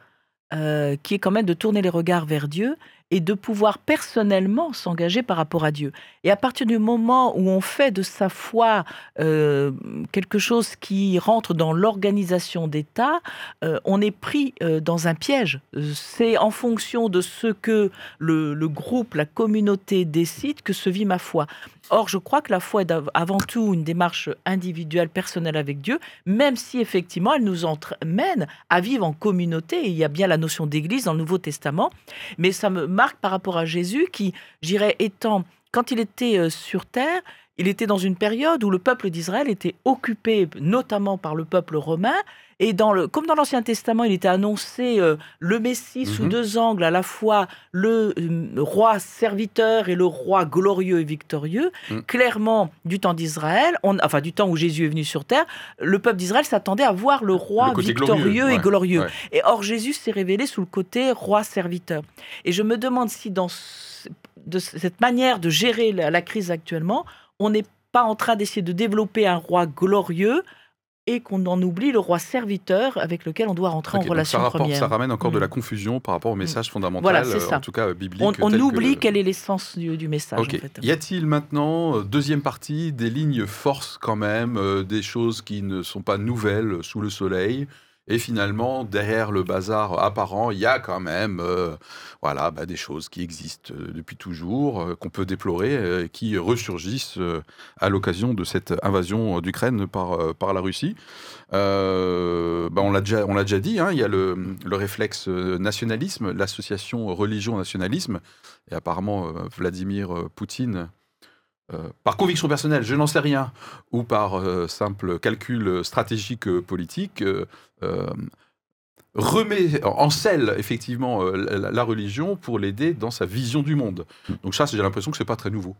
euh, qui est quand même de tourner les regards vers Dieu et de pouvoir personnellement s'engager par rapport à Dieu. Et à partir du moment où on fait de sa foi euh, quelque chose qui rentre dans l'organisation d'État, euh, on est pris euh, dans un piège. C'est en fonction de ce que le, groupe, la communauté décide que se vit ma foi. Or, je crois que la foi est avant tout une démarche individuelle, personnelle avec Dieu, même si effectivement elle nous entraîne à vivre en communauté. Il y a bien la notion d'église dans le Nouveau Testament, mais ça me par rapport à Jésus qui, j'irais, étant, quand il était euh, sur terre, il était dans une période où le peuple d'Israël était occupé notamment par le peuple romain. Et dans le, comme dans l'Ancien Testament, il était annoncé euh, le Messie sous Mhm. deux angles, à la fois le euh, roi serviteur et le roi glorieux et victorieux. Mhm. Clairement, du temps d'Israël, on- enfin du temps où Jésus est venu sur terre, le peuple d'Israël s'attendait à voir le roi Le victorieux glorieux, et ouais, glorieux. ouais. Et or, Jésus s'est révélé sous le côté roi-serviteur. Et je me demande si dans ce- de cette manière de gérer la, la crise actuellement, on n'est pas en train d'essayer de développer un roi glorieux et qu'on en oublie le roi serviteur avec lequel on doit rentrer en relation ça, rapporte- première. ça ramène encore de Mm. la confusion par rapport au message fondamental, Voilà, euh, ça. en tout cas euh, biblique. On, on tel que- oublie quel est l'essence du, du message. Ok. en fait. Y a-t-il maintenant, euh, deuxième partie, des lignes forces quand même, euh, des choses qui ne sont pas nouvelles sous le soleil et finalement, derrière le bazar apparent, il y a quand même euh, voilà, bah, des choses qui existent euh, depuis toujours, euh, qu'on peut déplorer, qui ressurgissent à l'occasion de cette invasion d'Ukraine par, la Russie. Bah, on l'a déjà, déjà dit, hein, il y a le, le réflexe nationalisme, l'association religion-nationalisme, et apparemment Vladimir Poutine, euh, par conviction personnelle, je n'en sais rien, ou par euh, simple calcul stratégique euh, politique, remet en selle effectivement la, la religion pour l'aider dans sa vision du monde. Donc ça, j'ai l'impression que c'est pas très nouveau.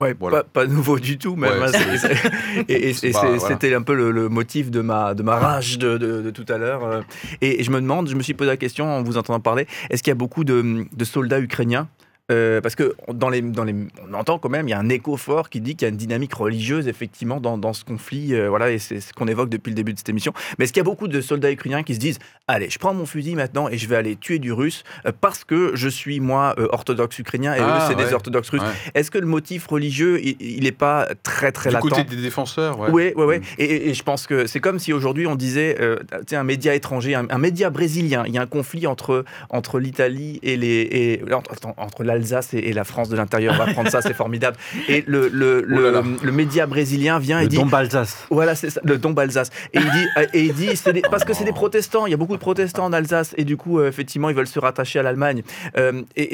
Ouais, Voilà. pas, pas nouveau du tout, même. Ouais, hein, [laughs] et voilà. c'était un peu le, le motif de ma, de ma rage de, de- de tout à l'heure. Et je me demande, je me suis posé la question en vous entendant parler, est-ce qu'il y a beaucoup de, de soldats ukrainiens Euh, parce que dans les, dans les, on entend quand même, il y a un écho fort qui dit qu'il y a une dynamique religieuse effectivement dans, dans ce conflit, euh, voilà, et c'est ce qu'on évoque depuis le début de cette émission. Mais est-ce qu'il y a beaucoup de soldats ukrainiens qui se disent, allez, je prends mon fusil maintenant et je vais aller tuer du russe euh, parce que je suis moi orthodoxe ukrainien et Ah, eux c'est ouais. des orthodoxes russes. Ouais. Est-ce que le motif religieux, il n'est pas très très Du latent côté des défenseurs, ouais. oui, oui, oui. Mm. Et, et- et je pense que c'est comme si aujourd'hui on disait, euh, tu sais, un média étranger, un, un média brésilien, il y a un conflit entre, entre l'Italie et les. Et, entre entre l'Alsace et, et la France de l'intérieur, va prendre ça, c'est formidable. Et le, le, Oh là là. le, le média brésilien vient et Le dit. Don Balsas. Voilà, c'est ça, le don Alsace. Et il dit, et il dit c'est des- parce que c'est des protestants, il y a beaucoup de protestants en Alsace, et du coup, euh, effectivement, ils veulent se rattacher à l'Allemagne. Euh, et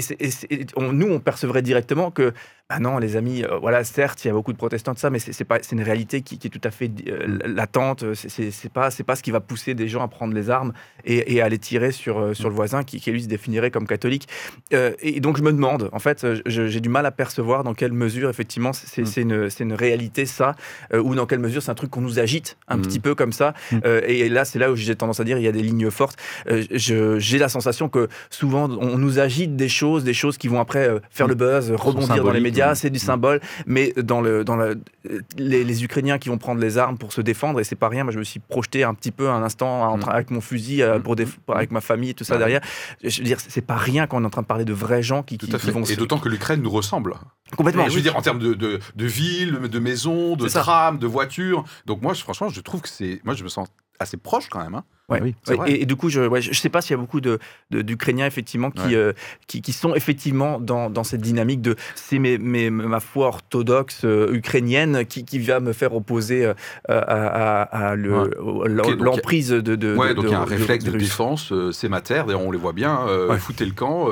on- nous, on percevrait directement que, bah non, les amis, euh, voilà, certes, il y a beaucoup de protestants de ça, mais c'est c'est pas, c'est une réalité qui, qui est tout à fait euh, latente. C'est- pas, c'est pas ce qui va pousser des gens à prendre les armes et, et à les tirer sur, euh, sur le voisin qui, qui lui se définirait comme catholique. Euh, et donc, je me demande demande. En fait, j'ai du mal à percevoir dans quelle mesure, effectivement, c'est mm. une, une, réalité, ça, ou dans quelle mesure c'est un truc qu'on nous agite un mm. petit peu comme ça. Mm. et là, c'est là où j'ai tendance à dire il y a des lignes fortes. j'ai la sensation que souvent, on nous agite des choses, des choses qui vont après faire le buzz, rebondir dans les médias, c'est du symbole, mais dans, le, dans les, les, Ukrainiens qui vont prendre les armes pour se défendre, et c'est pas rien, moi je me suis projeté un petit peu un instant avec mon fusil pour avec ma famille et tout ça derrière. Je veux dire, c'est pas rien qu'on est en train de parler de vrais gens qui, qui, vont. Et d'autant que l'Ukraine nous ressemble. Complètement. je veux dire, en termes de, de, de villes, de maisons, de trams, de voitures. Donc moi, franchement, je trouve que c'est. Moi, je me sens assez proche quand même. Hein. Oui. Et, du coup, je ne je sais pas s'il y a beaucoup d'Ukrainiens effectivement qui, euh, qui, qui, sont effectivement dans, dans cette dynamique de c'est ma foi orthodoxe euh, ukrainienne qui, qui, va me faire opposer euh, à, à, l'emprise de, de, Ouais, donc il y a un réflexe de, défense, c'est ma terre, d'ailleurs on les voit bien, foutez le camp,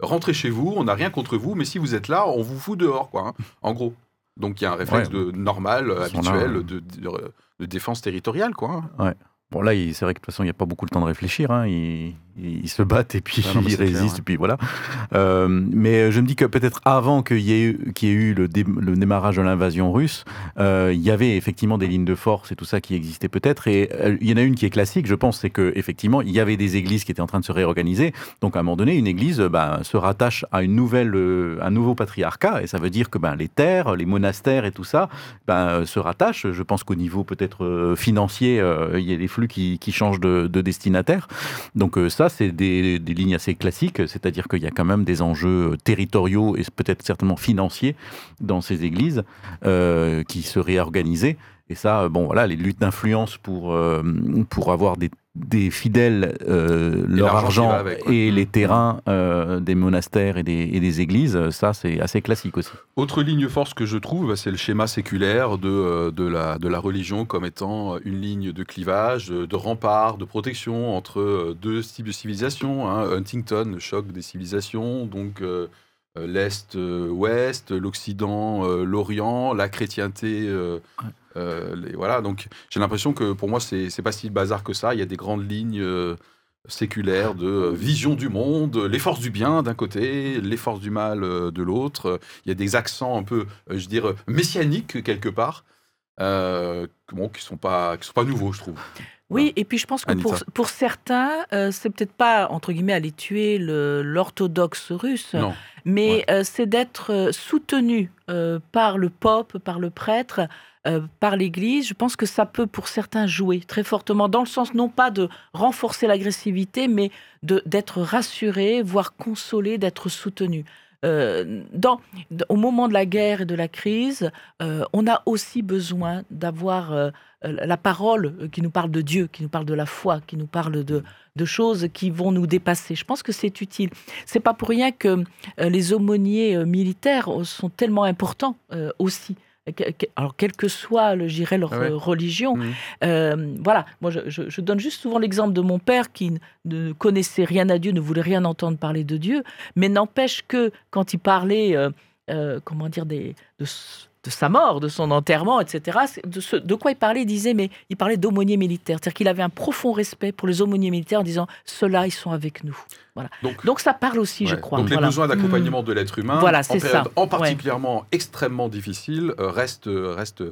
rentrez chez vous, on n'a rien contre vous, mais si vous êtes là, on vous fout dehors, quoi, hein, en gros. Donc il y a un réflexe de, normal, habituel, de, de, défense territoriale, quoi. Hein. Ouais. Bon, là, c'est vrai que de toute façon, il n'y a pas beaucoup de temps de réfléchir. Hein. Ils, se battent et puis ils résistent, et puis voilà. Euh, mais je me dis que peut-être avant qu'il y, ait eu, ait eu le, démarrage de l'invasion russe, euh, il y avait effectivement des lignes de force et tout ça qui existaient peut-être. Et euh, il y en a une qui est classique, je pense, c'est qu'effectivement, il y avait des églises qui étaient en train de se réorganiser. Donc, à un moment donné, une église ben, se rattache à une nouvelle, un nouveau patriarcat. Et ça veut dire que ben, les terres, les monastères et tout ça ben, se rattachent. Je pense qu'au niveau peut-être financier, il y a des qui, changent de, destinataire. Donc euh, c'est des, lignes assez classiques, c'est-à-dire qu'il y a quand même des enjeux territoriaux et peut-être certainement financiers dans ces églises euh, qui se réorganisaient. Et ça, bon, voilà, les luttes d'influence pour, euh, pour avoir des des fidèles euh, leur argent et les mmh. terrains euh, des monastères et des, églises, ça c'est assez classique aussi. Autre ligne force que je trouve, bah, c'est le schéma séculaire de, euh, de, la, de la religion comme étant une ligne de clivage, de rempart, de protection entre deux types de civilisations. Hein. Huntington, le choc des civilisations, donc l'Est-Ouest, l'Occident, l'Orient, la chrétienté. Euh, voilà, donc j'ai l'impression que pour moi, c'est pas si bazar que ça. Il y a des grandes lignes euh, séculaires de euh, vision du monde, les forces du bien d'un côté, les forces du mal de l'autre. Il y a des accents un peu, je dirais, messianiques quelque part, bon, qui sont pas, qui sont pas nouveaux, je trouve. Oui, et puis je pense que pour, pour certains, c'est peut-être pas, entre guillemets, aller tuer l'orthodoxe russe, mais c'est d'être soutenu par le pope, par le prêtre, euh, par l'Église, je pense que ça peut pour certains jouer très fortement, dans le sens non pas de renforcer l'agressivité, mais d'être rassuré, voire consolé, d'être soutenu. Euh, dans, au moment de la guerre et de la crise, euh, on a aussi besoin d'avoir la parole qui nous parle de Dieu, qui nous parle de la foi, qui nous parle de, de choses qui vont nous dépasser. Je pense que c'est utile. C'est pas pour rien que les aumôniers militaires sont tellement importants aussi alors quelle que soit, le, leur ah religion. Mmh. Euh, voilà, moi je, donne juste souvent l'exemple de mon père qui ne connaissait rien à Dieu, ne voulait rien entendre parler de Dieu, mais n'empêche que quand il parlait, euh, euh, comment dire, des, de, de sa mort, de son enterrement, etc. De, ce, de quoi il parlait Il disait, mais il parlait d'aumôniers militaires. C'est-à-dire qu'il avait un profond respect pour les aumôniers militaires en disant, ceux-là, ils sont avec nous. Voilà. Donc, ça parle aussi, je crois. Donc les besoins d'accompagnement de l'être humain, voilà, en, ça. en particulièrement extrêmement difficile, euh, restent, reste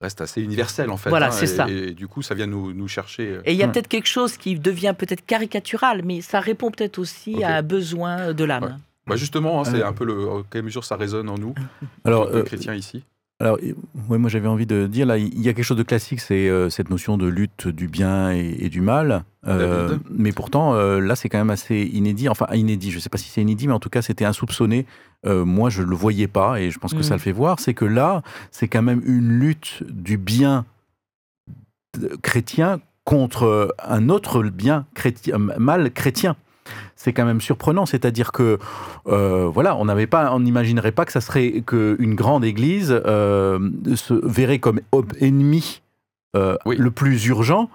reste assez universel en fait. Voilà, hein, c'est ça. Et, du coup, ça vient nous, nous chercher. Euh. Et il y a peut-être quelque chose qui devient peut-être caricatural, mais ça répond peut-être aussi à un besoin de l'âme. Bah justement, hein, c'est euh. un peu le, en quelle mesure ça résonne en nous, Alors, euh, chrétiens ici. Alors, ouais, moi j'avais envie de dire, là, il y a quelque chose de classique, c'est euh, cette notion de lutte du bien et, du mal. Euh, mais pourtant, euh, là, c'est quand même assez inédit. Enfin, inédit, je ne sais pas si c'est inédit, mais en tout cas, c'était insoupçonné. moi, je ne le voyais pas, et je pense que ça mm. le fait voir. C'est que là, c'est quand même une lutte du bien chrétien contre un autre bien chrétien, mal chrétien c'est quand même surprenant. C'est-à-dire que, euh, voilà, on n'avait pas, on n'imaginerait pas que ça serait qu'une grande église euh, se verrait comme ennemi euh, le plus urgent.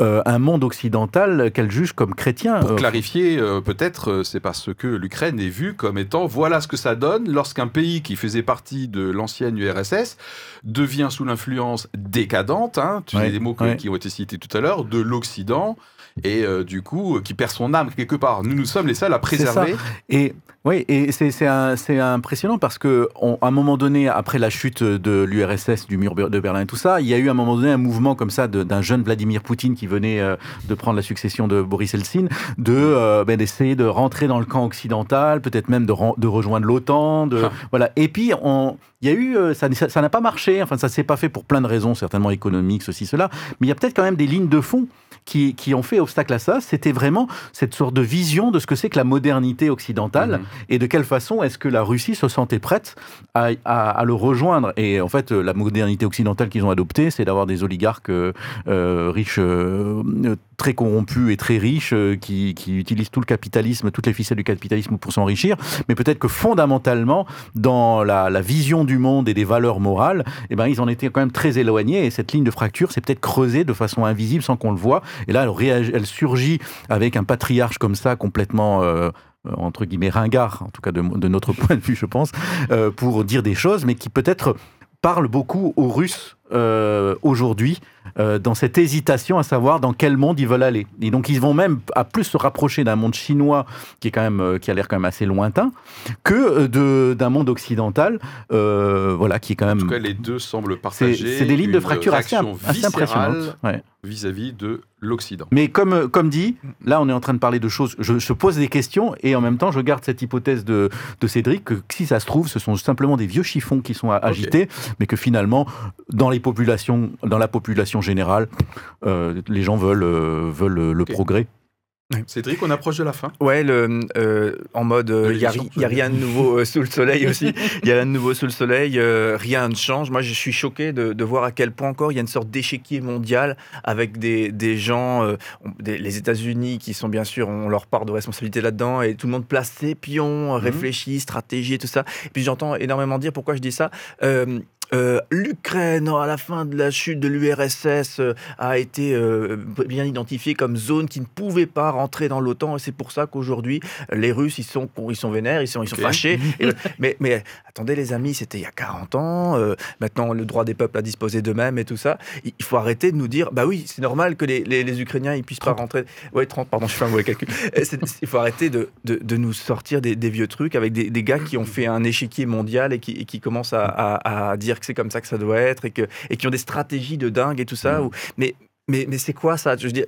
Un monde occidental qu'elle juge comme chrétien. Pour clarifier, peut-être, c'est parce que l'Ukraine est vue comme étant voilà ce que ça donne lorsqu'un pays qui faisait partie de l'ancienne URSS devient sous l'influence décadente, hein, tu des mots qui ont été cités tout à l'heure, de l'Occident et euh, du coup qui perd son âme quelque part. Nous, nous sommes les seuls à préserver. Et Oui, et c'est impressionnant parce que on- à un moment donné, après la chute de l'URSS, du mur de Berlin et tout ça, il y a eu à un moment donné un mouvement comme ça d'un jeune Vladimir Poutine qui venait euh, de prendre la succession de Boris Eltsine, de euh, ben, d'essayer de rentrer dans le camp occidental, peut-être même de, rejoindre l'OTAN, de Ah. voilà. Et puis on, il y a eu, euh, ça n'a pas marché. Enfin, ça s'est pas fait pour plein de raisons, certainement économiques, ceci, cela. Mais il y a peut-être quand même des lignes de fond qui, qui ont fait obstacle à ça. C'était vraiment cette sorte de vision de ce que c'est que la modernité occidentale Mhm. et de quelle façon est-ce que la Russie se sentait prête à, à- à le rejoindre. Et en fait, euh, la modernité occidentale qu'ils ont adoptée, c'est d'avoir des oligarques euh, euh, riches, euh, très corrompus et très riches, euh, qui, qui utilisent tout le capitalisme, toutes les ficelles du capitalisme pour s'enrichir. Mais peut-être que fondamentalement, dans la, vision du monde et des valeurs morales, eh ben, ils en étaient quand même très éloignés. Et cette ligne de fracture s'est peut-être creusée de façon invisible sans qu'on le voit. Et là, elle, surgit avec un patriarche comme ça, complètement... euh, entre guillemets ringard, en tout cas de, notre [laughs] point de vue, je pense, euh, pour dire des choses, mais qui peut-être parle beaucoup aux Russes aujourd'hui, euh, dans cette hésitation à savoir dans quel monde ils veulent aller. Et donc ils vont même à plus se rapprocher d'un monde chinois qui est quand même euh, qui a l'air quand même assez lointain que euh, de d'un monde occidental, euh, voilà, qui est quand En même. tout cas, les deux semblent partager c'est des lignes de fracture assez, impressionnantes. Ouais. vis-à-vis de l'Occident. Mais comme, comme dit, là on est en train de parler de choses, je, je pose des questions et en même temps je garde cette hypothèse de, de Cédric que si ça se trouve ce sont simplement des vieux chiffons qui sont agités, mais que finalement dans les populations, dans la population générale, euh, les gens veulent, euh, veulent le Ok. progrès. Cédric, on approche de la fin. Ouais, le, euh, en mode, De il n'y a, y a rien de nouveau euh, sous le soleil aussi. Il [laughs] y a rien de nouveau sous le soleil, euh, rien ne change. Moi, je suis choqué de, de voir à quel point encore il y a une sorte d'échiquier mondial avec des, des gens, euh, on- des- les États-Unis qui sont bien sûr, ont leur part de responsabilité là-dedans, et tout le monde place ses pions, réfléchit, stratégie et tout ça. Et puis j'entends énormément dire, pourquoi je dis ça euh, L'Ukraine, à la fin de la chute de l'URSS, euh, a été euh, bien identifiée comme zone qui ne pouvait pas rentrer dans l'OTAN. Et c'est pour ça qu'aujourd'hui, les Russes, ils sont, ils sont vénères, ils sont, ils sont Ok. fâchés. [laughs] Et- mais, mais attendez, les amis, c'était il y a 40 ans. maintenant, le droit des peuples à disposer d'eux-mêmes et tout ça. Il faut arrêter de nous dire bah oui, c'est normal que les, les, les Ukrainiens ils puissent pas rentrer. Ouais, 30, pardon, je fais un mauvais calcul. Il faut arrêter de, de, de nous sortir des, des vieux trucs avec des, des gars qui ont fait un échiquier mondial et qui, et qui commencent à, à- à dire que c'est comme ça que ça doit être et, que, et qui ont des stratégies de dingue et tout ça. Mm. ou- mais, mais, mais c'est quoi ça? Je veux dire,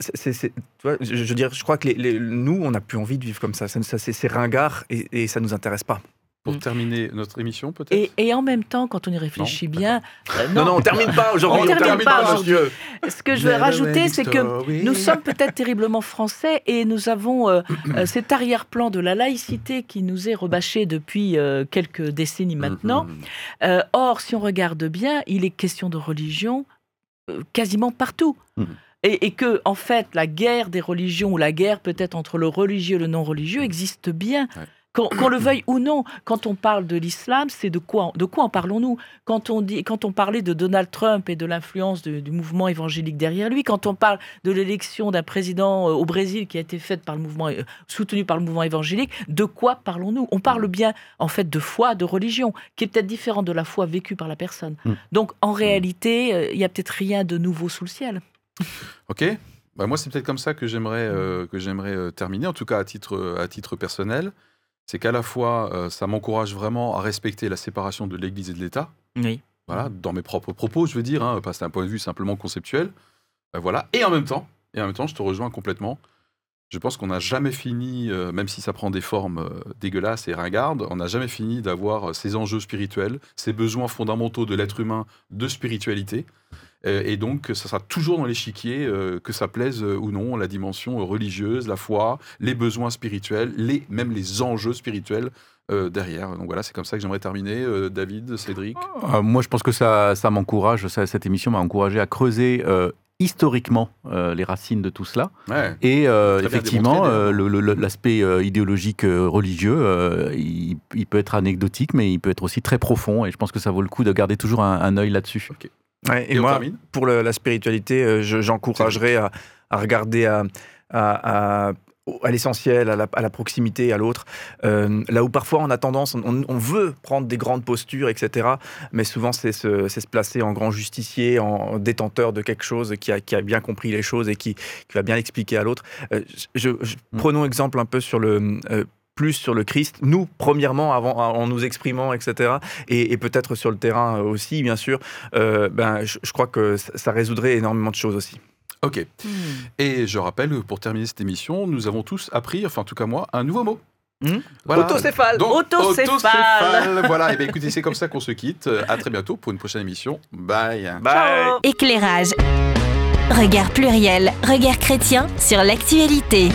vois, je, veux dire, je crois que les, les- nous, on n'a plus envie de vivre comme ça. ça, ça c'est ringard et, et ça nous intéresse pas. Pour Mm. terminer notre émission, peut-être? Et, et en même temps, quand on y réfléchit Non, bien, euh, Non, non, on termine pas aujourd'hui. On termine pas aujourd'hui. monsieur. ce que je veux rajouter, c'est que nous sommes peut-être terriblement français et nous avons euh, [clears throat] euh, cet arrière-plan de la laïcité qui nous est rebâché depuis euh, quelques décennies maintenant. Mhm. Euh, or, si on regarde bien, il est question de religion euh, quasiment partout. Mhm. Et, et que, en fait, la guerre des religions ou la guerre peut-être entre le religieux et le non-religieux existe bien. Ouais. Qu'on le veuille ou non, quand on parle de l'islam, c'est de quoi, de quoi en parlons-nous? Quand on, dit, quand on parlait de Donald Trump et de l'influence du mouvement évangélique derrière lui, quand on parle de l'élection d'un président euh, au Brésil qui a été faite par le mouvement, euh, soutenu par le mouvement évangélique, de quoi parlons-nous? On parle bien en fait de foi, de religion, qui est peut-être différente de la foi vécue par la personne. Mm. Donc en réalité, euh, il y a peut-être rien de nouveau sous le ciel. Ok. Bah, moi, c'est peut-être comme ça que j'aimerais euh, que j'aimerais terminer, en tout cas à titre, à titre personnel. C'est qu'à la fois, euh, ça m'encourage vraiment à respecter la séparation de l'Église et de l'État. Oui. Voilà, dans mes propres propos, je veux dire, hein, pas c'est un point de vue simplement conceptuel. Euh, voilà. Et en même temps, et en même temps, je te rejoins complètement. Je pense qu'on n'a jamais fini, euh, même si ça prend des formes euh, dégueulasses et ringardes, on n'a jamais fini d'avoir ces enjeux spirituels, ces besoins fondamentaux de l'être humain de spiritualité. Euh, et donc, ça sera toujours dans l'échiquier, euh, que ça plaise euh, ou non, la dimension religieuse, la foi, les besoins spirituels, les, même les enjeux spirituels euh, derrière. Donc voilà, c'est comme ça que j'aimerais terminer. Euh, David, Cédric. Euh, moi, je pense que ça, ça m'encourage, cette émission m'a encouragé à creuser historiquement euh, les racines de tout cela. Ouais. Et euh, effectivement, euh, l'aspect idéologique religieux, il, il peut être anecdotique, mais il peut être aussi très profond. Et je pense que ça vaut le coup de garder toujours un, un œil là-dessus. Ouais, et, moi, pour le- la spiritualité, euh, je- j'encouragerais à, à regarder à, à- à- au- à l'essentiel, à la, à la proximité, à l'autre. Euh, là où parfois on a tendance, on, on veut prendre des grandes postures, etc. Mais souvent c'est se, placer en grand justicier, en détenteur de quelque chose qui a, qui a bien compris les choses et qui, qui va bien l'expliquer à l'autre. Euh, je, je- Mm. Prenons exemple un peu sur le... euh, plus sur le Christ, nous, premièrement, avant, en nous exprimant, etc., et, et peut-être sur le terrain aussi, bien sûr, euh, ben, je, je crois que ça, résoudrait énormément de choses aussi. Ok. Et je rappelle, que pour terminer cette émission, nous avons tous appris, enfin en tout cas moi, un nouveau mot. Hmm Voilà. Autocéphale Donc, Autocéphale. autocéphale. Voilà, et bien écoutez, c'est comme ça qu'on se quitte. À très bientôt pour une prochaine émission. Bye. Bye. Ciao. Éclairage. Regard pluriel, regard chrétien sur l'actualité.